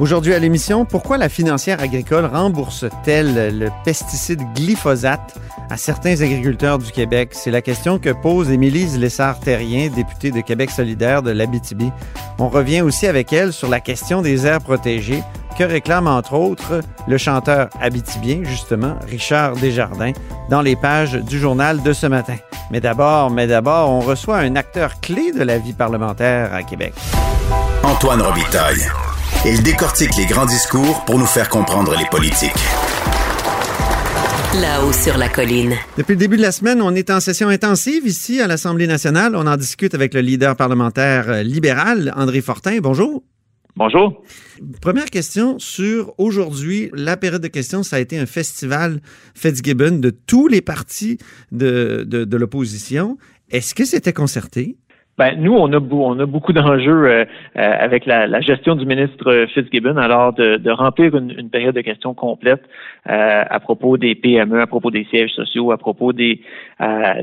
Aujourd'hui à l'émission, pourquoi la financière agricole rembourse-t-elle le pesticide glyphosate à certains agriculteurs du Québec? C'est la question que pose Émilie Lessard-Terrien, députée de Québec solidaire de l'Abitibi. On revient aussi avec elle sur la question des aires protégées que réclame entre autres le chanteur abitibien, justement, Richard Desjardins, dans les pages du journal de ce matin. Mais d'abord, mais d'abord, on reçoit un acteur clé de la vie parlementaire à Québec. Antoine Robitaille. Il décortique les grands discours pour nous faire comprendre les politiques. Là-haut sur la colline. Depuis le début de la semaine, on est en session intensive ici à l'Assemblée nationale. On en discute avec le leader parlementaire euh, libéral, André Fortin. Bonjour. Bonjour. Première question sur aujourd'hui. La période de questions, ça a été un festival Fitzgibbon de tous les partis de, de, de l'opposition. Est-ce que c'était concerté? Ben, nous, on a, on a beaucoup d'enjeux euh, euh, avec la, la, gestion du ministre Fitzgibbon, alors de, de remplir une, une, période de questions complète euh, à propos des PME, à propos des sièges sociaux, à propos des,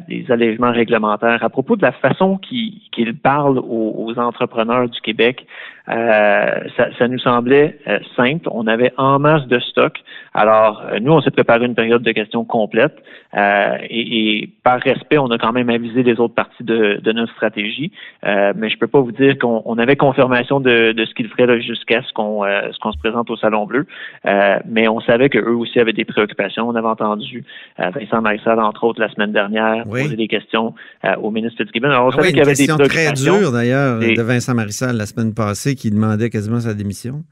des allègements réglementaires, à propos de la façon qu'il parle aux, aux, entrepreneurs du Québec. Ça, ça, nous semblait simple. On avait en masse de stock. Alors, nous, on s'est préparé une période de questions complète et, et, par respect, on a quand même avisé les autres parties de, de notre stratégie. Euh, mais je peux pas vous dire qu'on avait confirmation de, ce qu'ils feraient jusqu'à ce qu'on euh, se présente au Salon Bleu. Euh, mais on savait qu'eux aussi avaient des préoccupations. On avait entendu Vincent Marissal, entre autres, la semaine dernière, poser des questions au ministre Fitzgibbon. Alors, on ah savait qu'il y avait des préoccupations. très dure, d'ailleurs, de Vincent Marissal la semaine passée, qui demandait quasiment sa démission?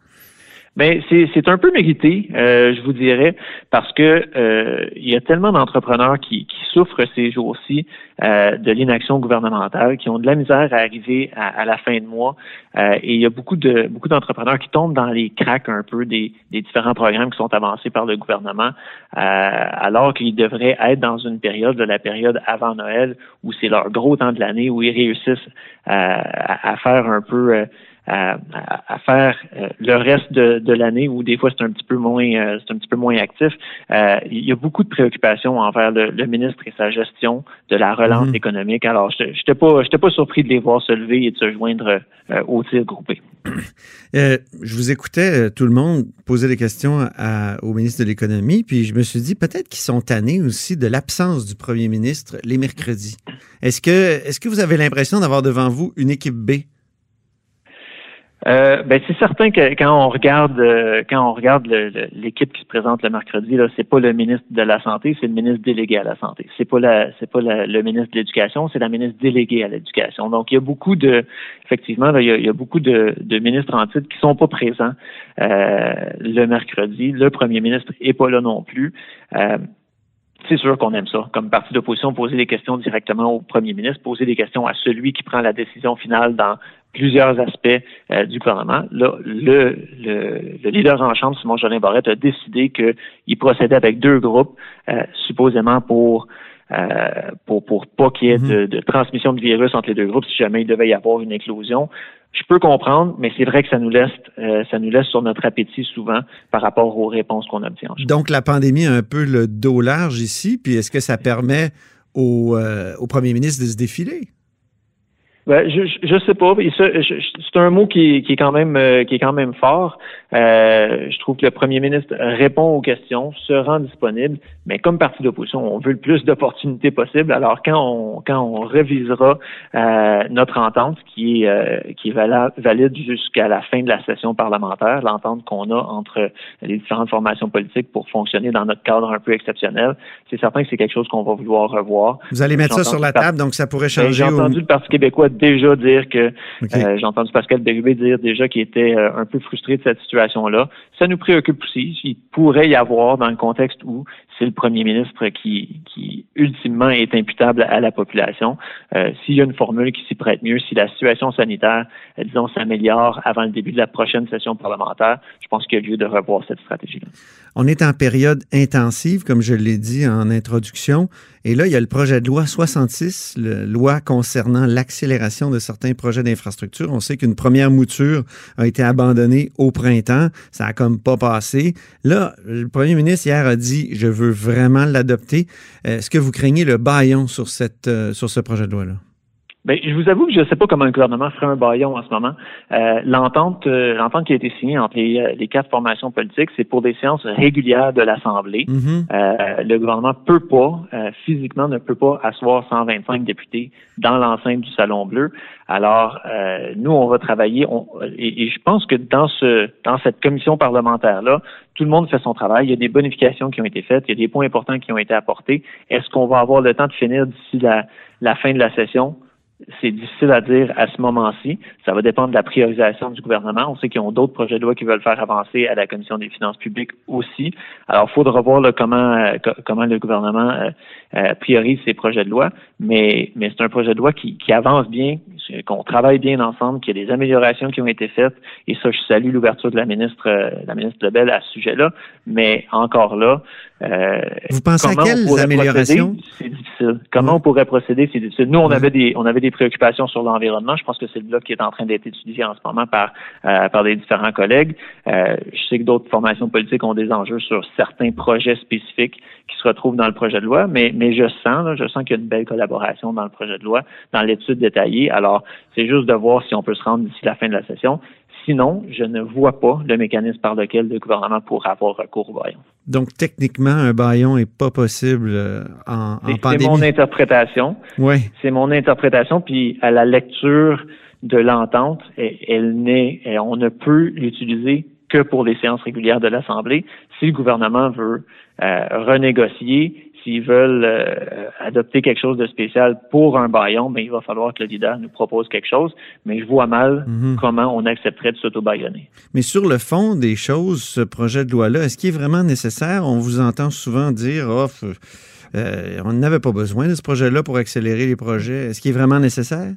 Mais c'est un peu mérité, euh, je vous dirais, parce que euh, il y a tellement d'entrepreneurs qui, qui, souffrent ces jours-ci euh, de l'inaction gouvernementale, qui ont de la misère à arriver à, la fin de mois, et il y a beaucoup de beaucoup d'entrepreneurs qui tombent dans les cracks un peu des, des différents programmes qui sont avancés par le gouvernement, alors qu'ils devraient être dans une période de la période avant Noël où c'est leur gros temps de l'année où ils réussissent à, à, faire un peu à, à, faire euh, le reste de, de l'année où des fois c'est un petit peu moins euh, c'est un petit peu moins actif. Euh, il y a beaucoup de préoccupations envers le, le ministre et sa gestion de la relance mhm. économique. Alors, je n'étais pas pas surpris de les voir se lever et de se joindre au tir groupé. je vous écoutais tout le monde poser des questions à, au ministre de l'économie, puis je me suis dit peut-être qu'ils sont tannés aussi de l'absence du premier ministre les mercredis. Est-ce que est-ce que vous avez l'impression d'avoir devant vous une équipe B? Euh, ben c'est certain que quand on regarde euh, quand on regarde l'équipe qui se présente le mercredi là, c'est pas le ministre de la santé, c'est le ministre délégué à la santé. C'est pas la c'est pas le ministre de l'éducation, c'est la ministre déléguée à l'éducation. Donc il y a beaucoup de effectivement il, y a, beaucoup de, de, ministres en titre qui sont pas présents euh, le mercredi. Le premier ministre est pas là non plus c'est sûr qu'on aime ça. Comme parti d'opposition, poser des questions directement au premier ministre, poser des questions à celui qui prend la décision finale dans plusieurs aspects euh, du gouvernement. Là, le, le, leader en chambre, Simon Jolin Barrette, a décidé qu'il procédait avec deux groupes, euh, supposément pour euh, pour, pour pas qu'il y ait de, mhm. de, transmission de virus entre les deux groupes si jamais il devait y avoir une éclosion. Je peux comprendre, mais c'est vrai que ça nous laisse euh, ça nous laisse sur notre appétit souvent par rapport aux réponses qu'on obtient. Donc la pandémie a un peu le dos large ici, puis est-ce que ça permet au, euh, au premier ministre de se défiler? Ben, je, je sais pas. C'est un mot qui, qui, est quand même euh, qui est quand même fort. Euh, je trouve que le premier ministre répond aux questions, se rend disponible, mais comme parti d'opposition, on veut le plus d'opportunités possible. Alors quand on quand on révisera euh, notre entente qui est euh, qui est valide jusqu'à la fin de la session parlementaire, l'entente qu'on a entre les différentes formations politiques pour fonctionner dans notre cadre un peu exceptionnel, c'est certain que c'est quelque chose qu'on va vouloir revoir. Vous allez mettre ça sur la table, donc ça pourrait ben, changer. J'ai entendu le Parti québécois déjà dire que euh, j'ai entendu Pascal Bérubé dire déjà qu'il était euh, un peu frustré de cette Ça nous préoccupe aussi. Il pourrait y avoir dans le contexte où c'est le premier ministre qui, qui ultimement est imputable à la population. Euh, s'il y a une formule qui s'y prête mieux, si la situation sanitaire, euh, disons, s'améliore avant le début de la prochaine session parlementaire, je pense qu'il y a lieu de revoir cette stratégie-là. On est en période intensive, comme je l'ai dit en introduction, et là, il y a le projet de loi 66, la loi concernant l'accélération de certains projets d'infrastructure. On sait qu'une première mouture a été abandonnée au printemps. Ça a comme pas passé. Là, le premier ministre hier a dit, je veux vraiment l'adopter. Est-ce que vous craignez le baillon sur, cette, euh, sur ce projet de loi-là? Bien, je vous avoue que je ne sais pas comment le gouvernement ferait un baillon en ce moment. Euh, l'entente, euh, l'entente qui a été signée entre les, les quatre formations politiques, c'est pour des séances régulières de l'Assemblée. Mm-hmm. euh, le gouvernement peut pas, euh, physiquement, ne peut pas asseoir 125 députés dans l'enceinte du Salon Bleu. Alors, euh, nous, on va travailler. On, et, et, je pense que dans ce, dans cette commission parlementaire là, tout le monde fait son travail. Il y a des bonifications qui ont été faites. Il y a des points importants qui ont été apportés. Est-ce qu'on va avoir le temps de finir d'ici la, la fin de la session? C'est difficile à dire à ce moment-ci. Ça va dépendre de la priorisation du gouvernement. On sait qu'ils ont d'autres projets de loi qui veulent faire avancer à la Commission des finances publiques aussi. Alors, il faudra voir là, comment, euh, comment le gouvernement euh, euh, priorise ces projets de loi. Mais, mais c'est un projet de loi qui, qui avance bien, qu'on travaille bien ensemble, qu'il y a des améliorations qui ont été faites. Et ça, je salue l'ouverture de la ministre, la ministre Lebel à ce sujet-là. Mais encore là, euh, Vous pensez à quelles améliorations? C'est difficile. Comment on pourrait procéder? C'est difficile. Nous, on avait des on avait des préoccupations sur l'environnement. Je pense que c'est le bloc qui est en train d'être étudié en ce moment par euh, par des différents collègues. Euh, je sais que d'autres formations politiques ont des enjeux sur certains projets spécifiques qui se retrouvent dans le projet de loi, mais mais je sens là, je sens qu'il y a une belle collaboration dans le projet de loi, dans l'étude détaillée. Alors, c'est juste de voir si on peut se rendre d'ici la fin de la session. Sinon, je ne vois pas le mécanisme par lequel le gouvernement pourra avoir recours au baillon. Donc, techniquement, un baillon n'est pas possible euh, en, en pandémie. C'est mon interprétation. Oui. C'est mon interprétation. Puis, à la lecture de l'entente, elle n'est, on ne peut l'utiliser que pour les séances régulières de l'Assemblée. Si le gouvernement veut euh, renégocier, s'ils veulent euh, adopter quelque chose de spécial pour un baillon, mais il va falloir que le leader nous propose quelque chose. Mais je vois mal Mhm. comment on accepterait de s'auto-baillonner. Mais sur le fond des choses, ce projet de loi-là, est-ce qu'il est vraiment nécessaire? On vous entend souvent dire, oh, euh, on n'avait pas besoin de ce projet-là pour accélérer les projets. Est-ce qu'il est vraiment nécessaire?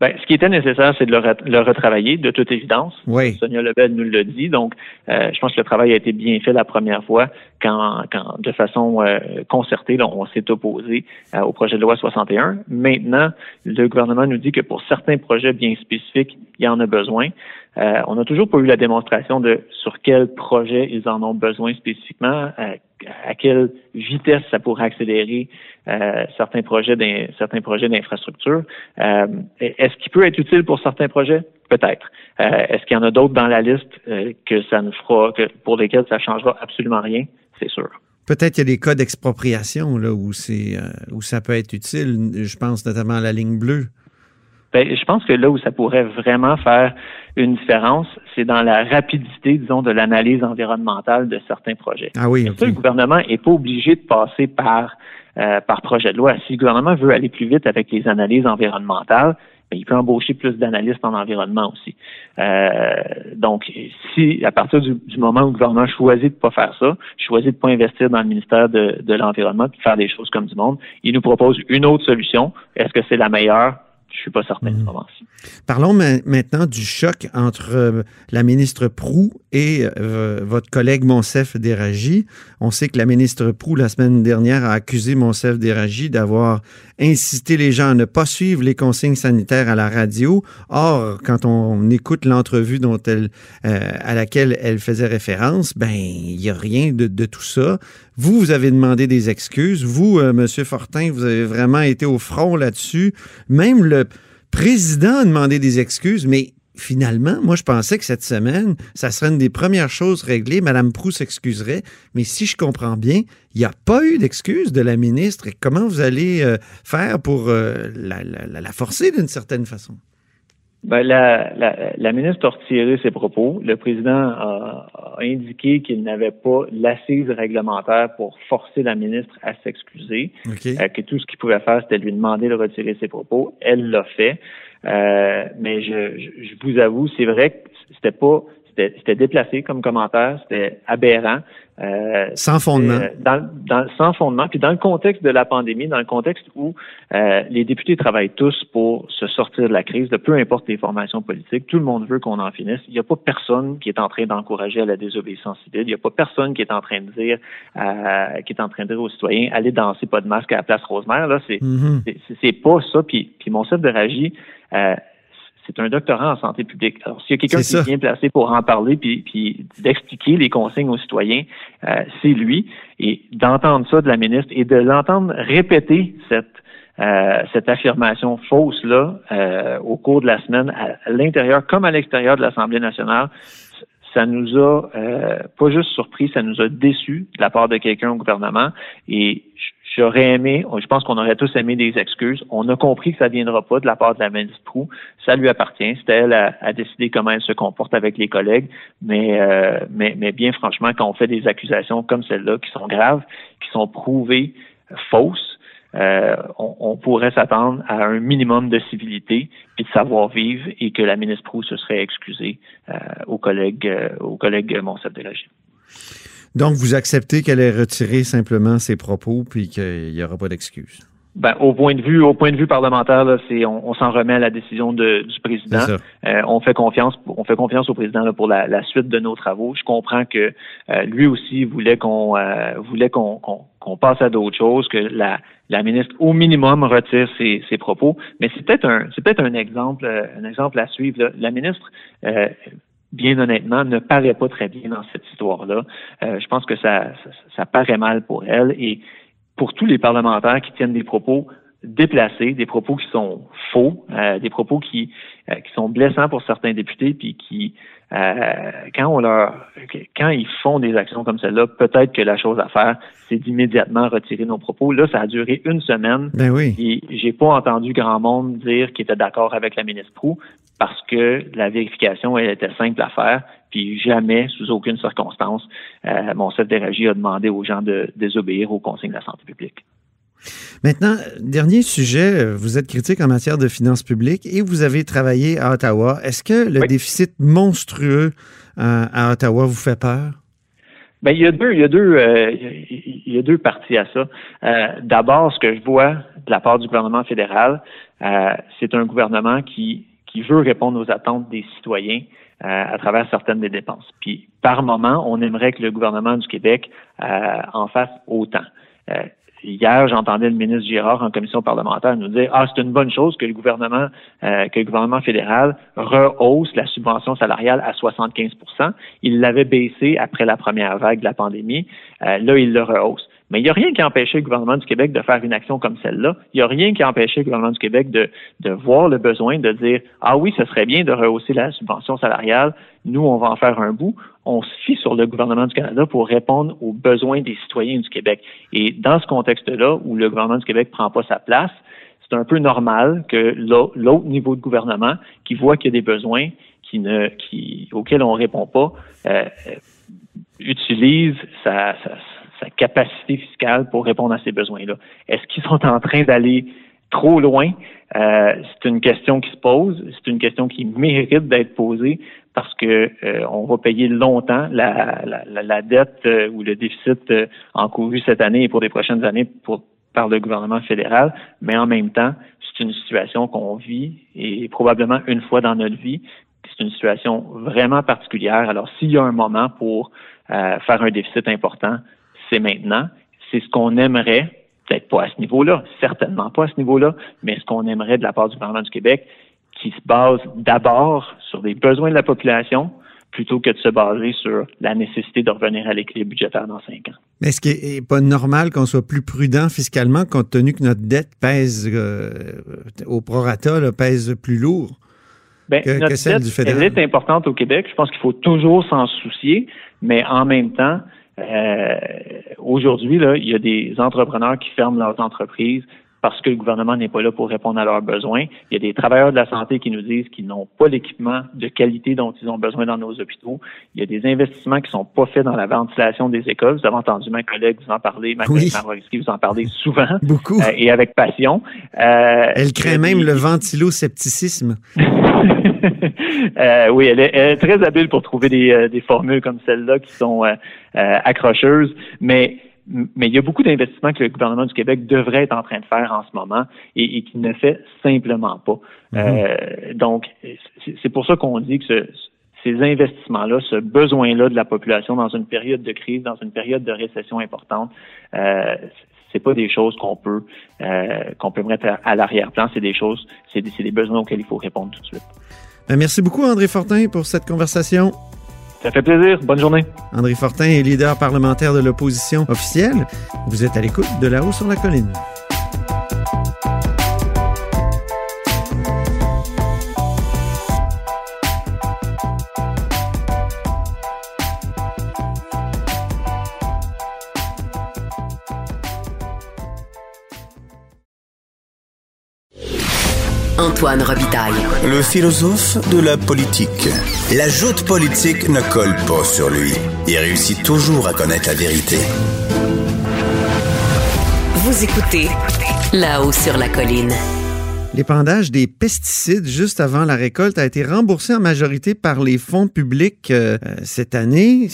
Ben, ce qui était nécessaire, c'est de le, re- le retravailler, de toute évidence. Oui. Sonia Lebel nous l'a dit. Donc, euh, je pense que le travail a été bien fait la première fois quand, quand de façon euh, concertée, là, on s'est opposé euh, au projet de loi 61. Maintenant, le gouvernement nous dit que pour certains projets bien spécifiques, il y en a besoin. Euh, on n'a toujours pas eu la démonstration de sur quel projet ils en ont besoin spécifiquement, à quelle vitesse ça pourrait accélérer euh, certains projets d'in- certains projets d'infrastructure. Euh, Est-ce qu'il peut être utile pour certains projets? Peut-être. Est-ce qu'il y en a d'autres dans la liste que ça ne fera que pour lesquels ça changera absolument rien? C'est sûr. Peut-être qu'il y a des cas d'expropriation là, où, c'est, où ça peut être utile. Je pense notamment à la ligne bleue. Ben, je pense que là où ça pourrait vraiment faire une différence, c'est dans la rapidité, disons, de l'analyse environnementale de certains projets. Ah oui, Mais OK. ça, le gouvernement n'est pas obligé de passer par, euh, par projet de loi. Si le gouvernement veut aller plus vite avec les analyses environnementales, ben, il peut embaucher plus d'analystes en environnement aussi. Euh, donc, si à partir du, du moment où le gouvernement choisit de pas faire ça, choisit de pas investir dans le ministère de, de l'environnement, puis de faire des choses comme du monde, il nous propose une autre solution. Est-ce que c'est la meilleure? Je suis pas certain moment-ci. Parlons ma- maintenant du choc entre euh, la ministre Prou et euh, votre collègue Monsef Déragi. On sait que la ministre Prou, la semaine dernière, a accusé Monsef Déragi d'avoir incité les gens à ne pas suivre les consignes sanitaires à la radio. Or, quand on écoute l'entrevue dont elle, euh, à laquelle elle faisait référence, ben, il n'y a rien de, de tout ça. Vous, vous avez demandé des excuses. Vous, euh, Monsieur Fortin, vous avez vraiment été au front là-dessus. Même le président a demandé des excuses, mais finalement, moi, je pensais que cette semaine, ça serait une des premières choses réglées. Madame Proux s'excuserait, mais si je comprends bien, il n'y a pas eu d'excuses de la ministre. Et comment vous allez euh, faire pour euh, la forcer d'une certaine façon? Ben, la, la, la ministre a retiré ses propos. Le président a, a indiqué qu'il n'avait pas l'assise réglementaire pour forcer la ministre à s'excuser, OK. euh, que tout ce qu'il pouvait faire, c'était lui demander de retirer ses propos. Elle l'a fait. Euh, mais je, je, je vous avoue, c'est vrai que c'était pas c'était déplacé comme commentaire, c'était aberrant. Euh, sans fondement. Dans, dans, sans fondement. Puis dans le contexte de la pandémie, dans le contexte où euh, les députés travaillent tous pour se sortir de la crise, de peu importe les formations politiques, tout le monde veut qu'on en finisse. Il n'y a pas personne qui est en train d'encourager à la désobéissance civile. Il n'y a pas personne qui est en train de dire, euh, qui est en train de dire aux citoyens, allez danser pas de masque à la place Rosemère. Là, c'est mm-hmm. c'est pas ça. Puis, puis mon chef de euh, c'est un doctorat en santé publique. Alors, s'il y a quelqu'un qui est bien placé pour en parler puis, puis d'expliquer les consignes aux citoyens, euh, c'est lui. Et d'entendre ça de la ministre et de l'entendre répéter cette euh, cette affirmation fausse là euh, au cours de la semaine à l'intérieur comme à l'extérieur de l'Assemblée nationale, ça nous a euh, pas juste surpris, ça nous a déçus de la part de quelqu'un au gouvernement. Et j'aurais aimé, je pense qu'on aurait tous aimé des excuses. On a compris que ça ne viendra pas de la part de la ministre Prou. Ça lui appartient. C'est elle à, décider comment elle se comporte avec les collègues. Mais, euh, mais, mais bien franchement, quand on fait des accusations comme celle-là, qui sont graves, qui sont prouvées fausses, euh, on, pourrait s'attendre à un minimum de civilité et de savoir-vivre et que la ministre Proux se serait excusée euh, aux collègues, euh, aux collègues Monsef Donc, vous acceptez qu'elle ait retiré simplement ses propos puis qu'il n'y aura pas d'excuse? Ben, au point de vue, au point de vue parlementaire, là, c'est on, s'en remet à la décision de, du président. Euh, on fait confiance, on fait confiance au président là, pour la, la, suite de nos travaux. Je comprends que euh, lui aussi voulait qu'on euh, voulait qu'on qu'on passe à d'autres choses, que la, la ministre au minimum retire ses, ses propos. Mais c'est peut-être un c'est peut-être un exemple un exemple à suivre. La ministre bien honnêtement, ne paraît pas très bien dans cette histoire-là. je pense que ça, ça, ça, paraît mal pour elle et pour tous les parlementaires qui tiennent des propos déplacés, des propos qui sont faux, euh, des propos qui, euh, qui sont blessants pour certains députés, puis qui, euh, quand on leur, quand ils font des actions comme celle-là, peut-être que la chose à faire, c'est d'immédiatement retirer nos propos. Là, ça a duré une semaine. Ben oui. Et j'ai pas entendu grand monde dire qu'il était d'accord avec la ministre Prou parce que la vérification, elle était simple à faire. Puis jamais, sous aucune circonstance, euh, mon chef d'énergie a demandé aux gens de désobéir aux consignes de la santé publique. Maintenant, dernier sujet, vous êtes critique en matière de finances publiques et vous avez travaillé à Ottawa. Est-ce que le déficit monstrueux euh, à Ottawa vous fait peur? Ben, il y a deux, il y a deux, euh, il y a deux parties à ça. Euh, d'abord, ce que je vois de la part du gouvernement fédéral, c'est un gouvernement qui qui veut répondre aux attentes des citoyens à travers certaines des dépenses. Puis, par moment, on aimerait que le gouvernement du Québec en fasse autant. Hier, j'entendais le ministre Girard en commission parlementaire nous dire Ah, c'est une bonne chose que le gouvernement, euh, que le gouvernement fédéral rehausse la subvention salariale à 75% Il l'avait baissé après la première vague de la pandémie. Euh, là, il le rehausse. Mais il n'y a rien qui empêchait le gouvernement du Québec de faire une action comme celle-là. Il n'y a rien qui empêchait le gouvernement du Québec de, de voir le besoin de dire Ah oui, ce serait bien de rehausser la subvention salariale. Nous, on va en faire un bout. On se fie sur le gouvernement du Canada pour répondre aux besoins des citoyens du Québec. Et dans ce contexte-là, où le gouvernement du Québec prend pas sa place, c'est un peu normal que l'autre niveau de gouvernement qui voit qu'il y a des besoins qui ne, qui, auxquels on répond pas, euh, utilise sa, sa sa capacité fiscale pour répondre à ces besoins-là. Est-ce qu'ils sont en train d'aller trop loin? Euh, c'est une question qui se pose, c'est une question qui mérite d'être posée parce que euh, on va payer longtemps la, la, la dette euh, ou le déficit encouru cette année et pour les prochaines années pour, par le gouvernement fédéral, mais en même temps, c'est une situation qu'on vit et probablement une fois dans notre vie. C'est une situation vraiment particulière. Alors, s'il y a un moment pour faire un déficit important, c'est maintenant. C'est ce qu'on aimerait, peut-être pas à ce niveau-là, certainement pas à ce niveau-là, mais ce qu'on aimerait de la part du gouvernement du Québec, qui se base d'abord sur les besoins de la population, plutôt que de se baser sur la nécessité de revenir à l'équilibre budgétaire dans cinq ans. Mais est-ce qu'il n'est pas normal qu'on soit plus prudent fiscalement compte tenu que notre dette pèse euh, au prorata, pèse plus lourd ben, que, celle du fédéral? Elle est importante au Québec. Je pense qu'il faut toujours s'en soucier, mais en même temps, euh, aujourd'hui, il y a des entrepreneurs qui ferment leurs entreprises parce que le gouvernement n'est pas là pour répondre à leurs besoins. Il y a des travailleurs de la santé qui nous disent qu'ils n'ont pas l'équipement de qualité dont ils ont besoin dans nos hôpitaux. Il y a des investissements qui sont pas faits dans la ventilation des écoles. Vous avez entendu ma collègue vous en parler, ma collègue oui. vous en parler souvent. Beaucoup. Euh, et avec passion. Euh, elle crée même le ventiloscepticisme. euh, oui, elle est, très habile pour trouver des, euh, des formules comme celle-là qui sont accrocheuses, mais mais il y a beaucoup d'investissements que le gouvernement du Québec devrait être en train de faire en ce moment et, et qu'il ne fait simplement pas. Mhm. Euh, donc, c'est pour ça qu'on dit que ces investissements-là, ce besoin-là de la population dans une période de crise, dans une période de récession importante, euh, c'est pas des choses qu'on peut euh, qu'on peut mettre à, l'arrière-plan. C'est des choses, c'est des, des besoins auxquels il faut répondre tout de suite. Ben, merci beaucoup, André Fortin, pour cette conversation. Ça fait plaisir. Bonne journée. André Fortin est leader parlementaire de l'opposition officielle. Vous êtes à l'écoute de là-haut sur la colline. Antoine Robitaille. Le philosophe de la politique. La joute politique ne colle pas sur lui. Il réussit toujours à connaître la vérité. Vous écoutez là-haut sur la colline. L'épandage des pesticides juste avant la récolte a été remboursé en majorité par les fonds publics euh, cette année.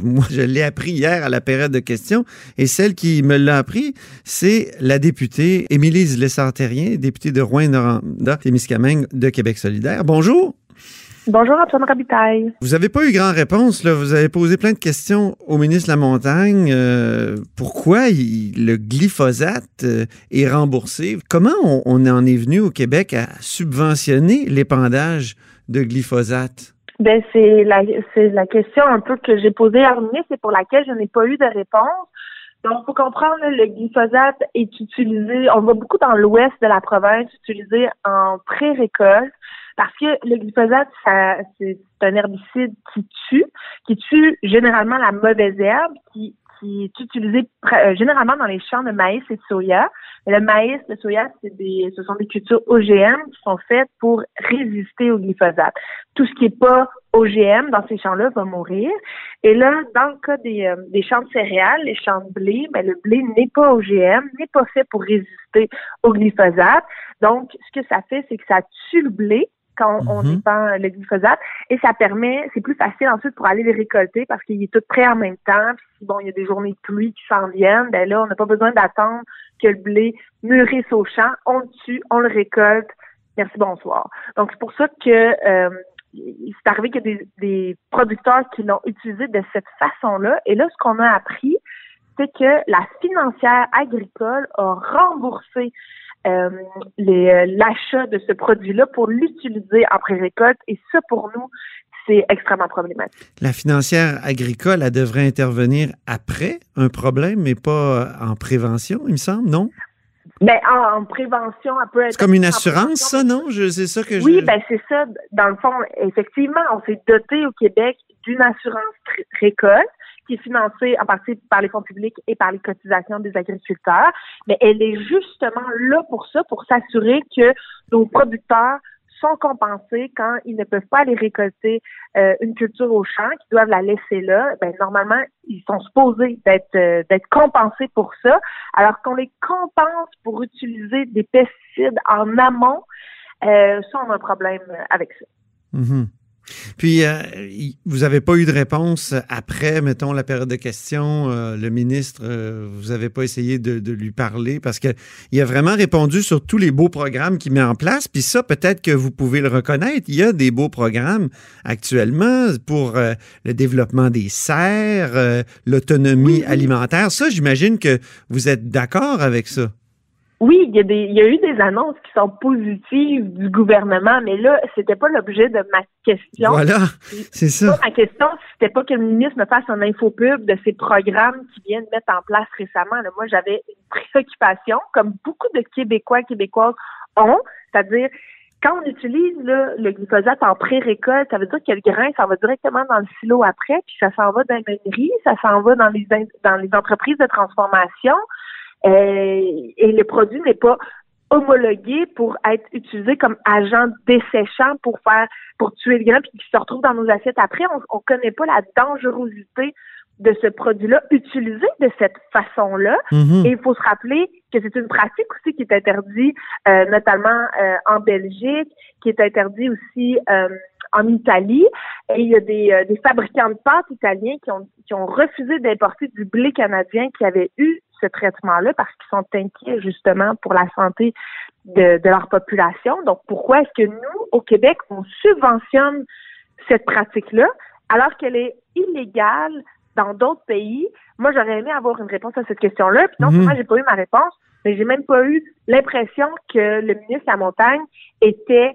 Moi, je l'ai appris hier à la période de questions et celle qui me l'a appris, c'est la députée Émilie Lessard-Terrien, députée de Rouen-Noranda, Témiscamingue de Québec solidaire. Bonjour. Bonjour Antoine Rabitaille. Vous n'avez pas eu grand réponse. Là. Vous avez posé plein de questions au ministre de la Montagne. Euh, pourquoi le glyphosate euh, est remboursé? Comment on, en est venu au Québec à subventionner l'épandage de glyphosate? Ben, c'est la, la question un peu que j'ai posée à ministre et pour laquelle je n'ai pas eu de réponse. Donc, pour comprendre, le glyphosate est utilisé, on va beaucoup dans l'ouest de la province, utilisé en pré-récolte parce que le glyphosate, c'est un herbicide qui tue, qui tue généralement la mauvaise herbe, qui, qui est utilisé euh, généralement dans les champs de maïs et de soya. le maïs, le soya, des, ce sont des cultures OGM qui sont faites pour résister au glyphosate. Tout ce qui n'est pas OGM dans ces champs-là va mourir. Et là, dans le cas des, euh, des champs de céréales, les champs de blé, ben, le blé n'est pas OGM, n'est pas fait pour résister au glyphosate. Donc, ce que ça fait, c'est que ça tue le blé, quand on mm le glyphosate et ça permet, c'est plus facile ensuite pour aller les récolter parce qu'il est tout prêt en même temps. Puis si bon, il y a des journées de pluie qui s'en viennent, ben là, on n'a pas besoin d'attendre que le blé mûrisse au champ. On le tue, on le récolte. Merci, bonsoir. Donc c'est pour ça que euh, c'est arrivé qu'il y a des, des producteurs qui l'ont utilisé de cette façon-là. Et là, ce qu'on a appris, c'est que la financière agricole a remboursé euh, euh, l'achat de ce produit-là pour l'utiliser en pré-récolte. Et ça, pour nous, c'est extrêmement problématique. La financière agricole, elle devrait intervenir après un problème, mais pas en prévention, il me semble, non? Ben, en, prévention, elle peut être. C'est comme une assurance, ça, non? C'est ça que je. Oui, ben, c'est ça. Dans le fond, effectivement, on s'est doté au Québec d'une assurance récolte qui est financée en partie par les fonds publics et par les cotisations des agriculteurs, mais elle est justement là pour ça, pour s'assurer que nos producteurs sont compensés quand ils ne peuvent pas aller récolter euh, une culture au champ, qu'ils doivent la laisser là. Ben, normalement, ils sont supposés d'être euh, d'être compensés pour ça, alors qu'on les compense pour utiliser des pesticides en amont. Euh, ça, on a un problème avec ça. Mm-hmm. Puis, euh, vous n'avez pas eu de réponse après, mettons, la période de questions. Euh, le ministre, euh, vous n'avez pas essayé de, lui parler parce qu'il a vraiment répondu sur tous les beaux programmes qu'il met en place. Puis ça, peut-être que vous pouvez le reconnaître. Il y a des beaux programmes actuellement pour le développement des serres, l'autonomie alimentaire. Ça, j'imagine que vous êtes d'accord avec ça. Oui, il y, a des, il y a eu des annonces qui sont positives du gouvernement, mais là, c'était pas l'objet de ma question. Voilà, c'est ça. Ma question, c'était pas que le ministre me fasse un infopub de ces programmes qui viennent mettre en place récemment. Là, moi, j'avais une préoccupation, comme beaucoup de Québécois, Québécoises ont, c'est-à-dire quand on utilise le glyphosate en pré-récolte, ça veut dire que le grain, ça va directement dans le silo après, puis ça s'en va dans les mairies, ça s'en va dans les dans les entreprises de transformation. Et le produit n'est pas homologué pour être utilisé comme agent desséchant pour faire pour tuer le grain puis qui se retrouve dans nos assiettes après. On ne connaît pas la dangerosité de ce produit-là utilisé de cette façon-là. Mhm. Et il faut se rappeler que c'est une pratique aussi qui est interdite, euh, notamment euh, en Belgique, qui est interdite aussi euh, en Italie. Et il y a des, des fabricants de pâtes italiens qui ont, qui ont refusé d'importer du blé canadien qui avait eu ce traitement-là parce qu'ils sont inquiets justement pour la santé de, de leur population. Donc, pourquoi est-ce que nous, au Québec, on subventionne cette pratique-là alors qu'elle est illégale dans d'autres pays? Moi, j'aurais aimé avoir une réponse à cette question-là. Puis non Mhm. seulement j'ai pas eu ma réponse, mais j'ai même pas eu l'impression que le ministre de la Montagne était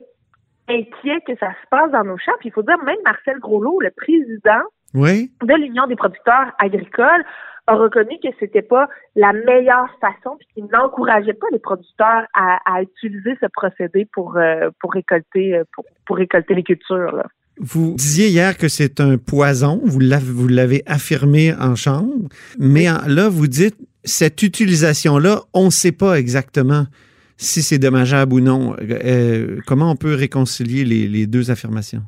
inquiet que ça se passe dans nos champs. Puis il faut dire, même Marcel Groslot, le président Oui. de l'Union des producteurs agricoles a reconnu que c'était pas la meilleure façon puis qu'il n'encourageait pas les producteurs à, à utiliser ce procédé pour euh, pour récolter euh, pour, pour récolter les cultures là. Vous disiez hier que c'est un poison, vous l'avez, vous l'avez affirmé en chambre, mais en- là, vous dites, cette utilisation-là, on ne sait pas exactement si c'est dommageable ou non. Euh, comment on peut réconcilier les, les deux affirmations?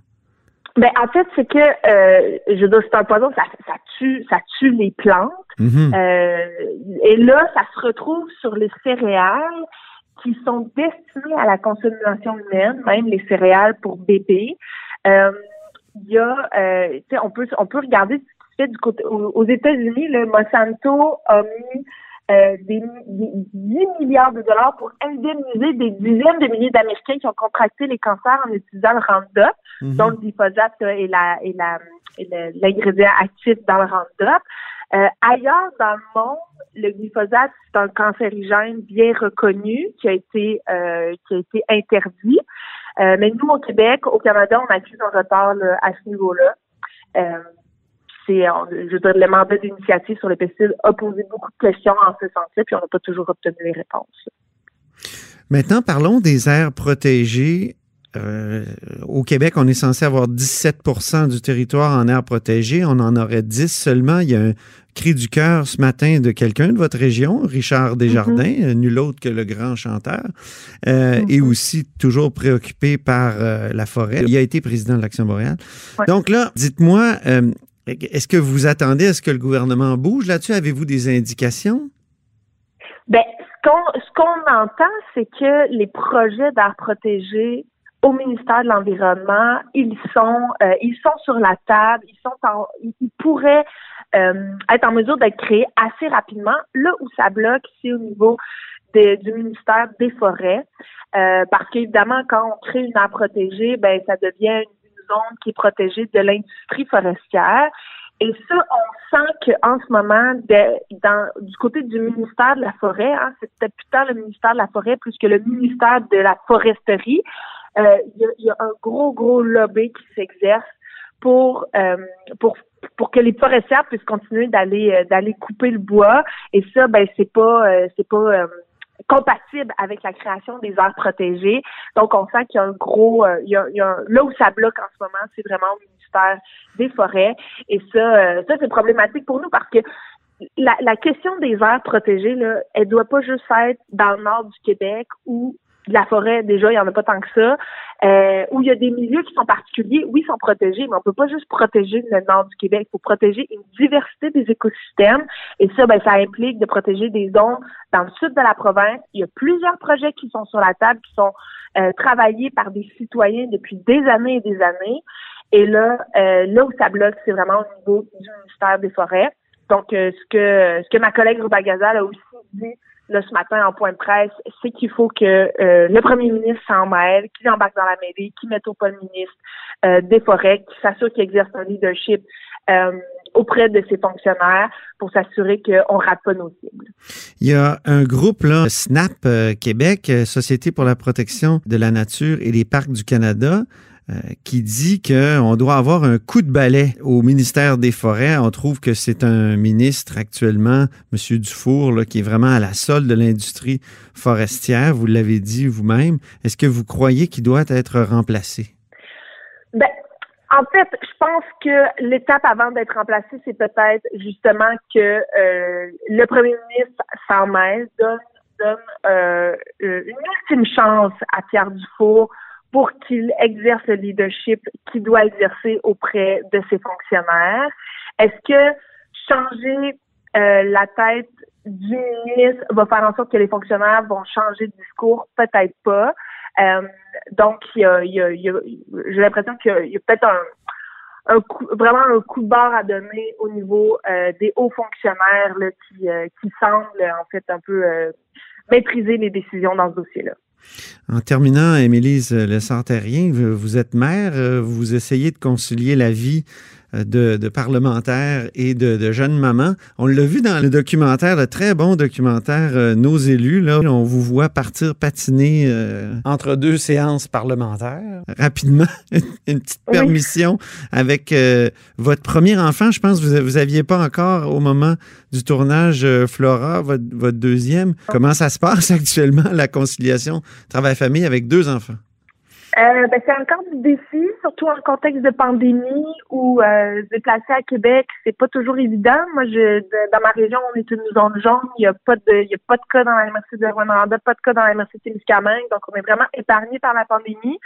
Ben en fait c'est que euh, je veux dire c'est un poison ça ça tue ça tue les plantes Mhm. Euh, et là, ça se retrouve sur les céréales qui sont destinées à la consommation humaine, même les céréales pour bébés. Euh, Il y a, euh, tu sais, on peut, on peut regarder ce qui se fait du côté aux, aux États-Unis. Le Monsanto a mis euh, des, des 10 milliards de dollars pour indemniser des dizaines de milliers d'Américains qui ont contracté les cancers en utilisant le Roundup Mhm. dont le glyphosate est la la l'ingrédient actif dans le Roundup. Euh, ailleurs dans le monde, le glyphosate c'est un cancérigène bien reconnu qui a été euh, qui a été interdit. Euh, mais nous au Québec, au Canada, on a accuse un retard là, à ce niveau-là. Euh, c'est, on- je veux dire, le mandat d'initiative sur les pesticides a posé beaucoup de questions en ce sens-là, puis on n'a pas toujours obtenu les réponses. Maintenant, parlons des aires protégées. Euh, au Québec, on est censé avoir 17% du territoire en aires protégées. On en aurait 10 seulement. Il y a un cri du cœur ce matin de quelqu'un de votre région, Richard Desjardins, euh, nul autre que le grand chanteur, euh, et aussi toujours préoccupé par euh, la forêt. Il a été président de l'Action boréale. Ouais. Donc là, dites-moi, euh, est-ce que vous attendez à ce que le gouvernement bouge là-dessus? Avez-vous des indications? Ben, ce qu'on ce qu'on entend, c'est que les projets d'air protégé au ministère de l'Environnement, ils sont euh, ils sont sur la table, ils sont en, ils pourraient euh, être en mesure d'être créés assez rapidement. Là où ça bloque, c'est au niveau du ministère des Forêts, euh, parce qu'évidemment, quand on crée une aire protégée, ben ça devient une zone qui est protégée de l'industrie forestière. Et ça, on sent qu'en ce moment, de- dans, du côté du ministère de la Forêt, hein, c'est peut-être plus tard le ministère de la Forêt plus que le ministère de la Foresterie, euh, il y, a, un gros, gros lobby qui s'exerce pour, euh, pour pour que les forestières puissent continuer d'aller euh, d'aller couper le bois et ça ben c'est pas c'est pas compatible avec la création des aires protégées. Donc on sent qu'il y a un gros euh, il y a, il y a là où ça bloque en ce moment c'est vraiment au ministère des forêts. Et ça euh, ça c'est problématique pour nous parce que la, la question des aires protégées là elle doit pas juste être dans le nord du Québec où de la forêt, déjà, il n'y en a pas tant que ça, euh, où il y a des milieux qui sont particuliers, oui, ils sont protégés, mais on peut pas juste protéger le nord du Québec, il faut protéger une diversité des écosystèmes, et ça, ben, ça implique de protéger des zones dans le sud de la province. Il y a plusieurs projets qui sont sur la table, qui sont euh, travaillés par des citoyens depuis des années et des années, et là, euh, là où ça bloque, c'est vraiment au niveau du ministère des Forêts. Donc, euh, ce que ce que ma collègue Ruba Gazal a aussi dit là, ce matin en point de presse, c'est qu'il faut que euh, le premier ministre s'en mêle, qu'il embarque dans la mairie, qu'il mette au pas le ministre euh, des Forêts, qu'il s'assure qu'il exerce un leadership euh, auprès de ses fonctionnaires pour s'assurer qu'on rate pas nos cibles. Il y a un groupe, là, SNAP Québec, Société pour la protection de la nature et les parcs du Canada, qui dit qu'on doit avoir un coup de balai au ministère des Forêts. On trouve que c'est un ministre actuellement, M. Dufour, qui est vraiment à la solde de l'industrie forestière. Vous l'avez dit vous-même. Est-ce que vous croyez qu'il doit être remplacé? Ben, En fait, je pense que l'étape avant d'être remplacé, c'est peut-être justement que euh, le premier ministre s'en donne euh, une ultime chance à Pierre Dufour pour qu'il exerce le leadership qu'il doit exercer auprès de ses fonctionnaires. Est-ce que changer euh, la tête du ministre va faire en sorte que les fonctionnaires vont changer de discours? Peut-être pas. Euh, donc, il y a, j'ai l'impression qu'il y a, peut-être un, un coup, vraiment un coup de barre à donner au niveau euh, des hauts fonctionnaires là, qui, qui semblent en fait un peu maîtriser les décisions dans ce dossier-là. En terminant, Émilise Le vous êtes mère, vous essayez de concilier la vie de, de parlementaires et de, de, jeunes mamans. On l'a vu dans le documentaire, le très bon documentaire euh, Nos élus. Là, on vous voit partir patiner euh, entre deux séances parlementaires. Rapidement, une petite permission avec euh, votre premier enfant. Je pense que vous, vous aviez pas encore au moment du tournage Flora, votre, votre deuxième. Comment ça se passe actuellement, la conciliation travail-famille avec deux enfants? Euh, ben, c'est encore du défi, surtout en contexte de pandémie où euh, se déplacer à Québec, c'est pas toujours évident. Moi, je, dans ma région, on est une zone jaune. Il y a pas de, il y a pas de cas dans la MRC de Rwanda, pas de cas dans la MRC de Témiscamingue, donc on est vraiment épargné par la pandémie.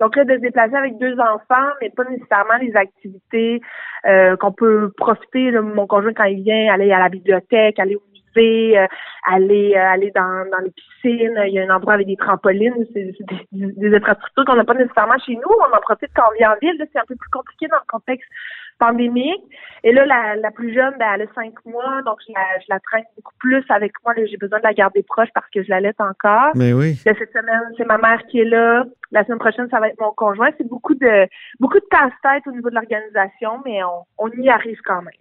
Donc là, de se déplacer avec deux enfants, mais pas nécessairement les activités euh, qu'on peut profiter. mon conjoint, quand il vient, aller à la bibliothèque, aller au euh, aller euh, aller dans, dans les piscines. Il y a un endroit avec des trampolines. C'est des, infrastructures qu'on n'a pas nécessairement chez nous. On en profite quand on vient en ville. C'est un peu plus compliqué dans le contexte pandémique. Et là, la, la plus jeune, ben, elle a cinq mois, donc je la, je la traîne beaucoup plus avec moi. J'ai besoin de la garder proche parce que je la laisse encore. Mais oui. cette semaine, c'est ma mère qui est là. La semaine prochaine, ça va être mon conjoint. C'est beaucoup de beaucoup de casse-tête au niveau de l'organisation, mais on, on y arrive quand même.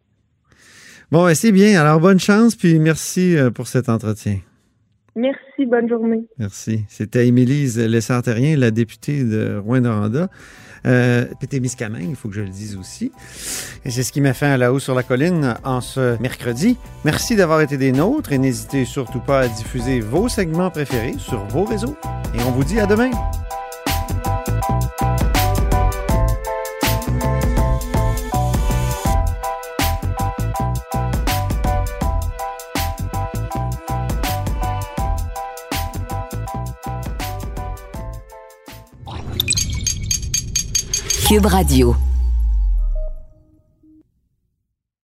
Bon, ben, c'est bien. Alors, bonne chance, puis merci euh, pour cet entretien. Merci, bonne journée. Merci. C'était Émilise Lessartérien, la députée de Rouen-Noranda. Euh, il faut que je le dise aussi. Et c'est ce qui m'a fait à la haut sur la colline en ce mercredi. Merci d'avoir été des nôtres et n'hésitez surtout pas à diffuser vos segments préférés sur vos réseaux. Et on vous dit à demain. Cube Radio.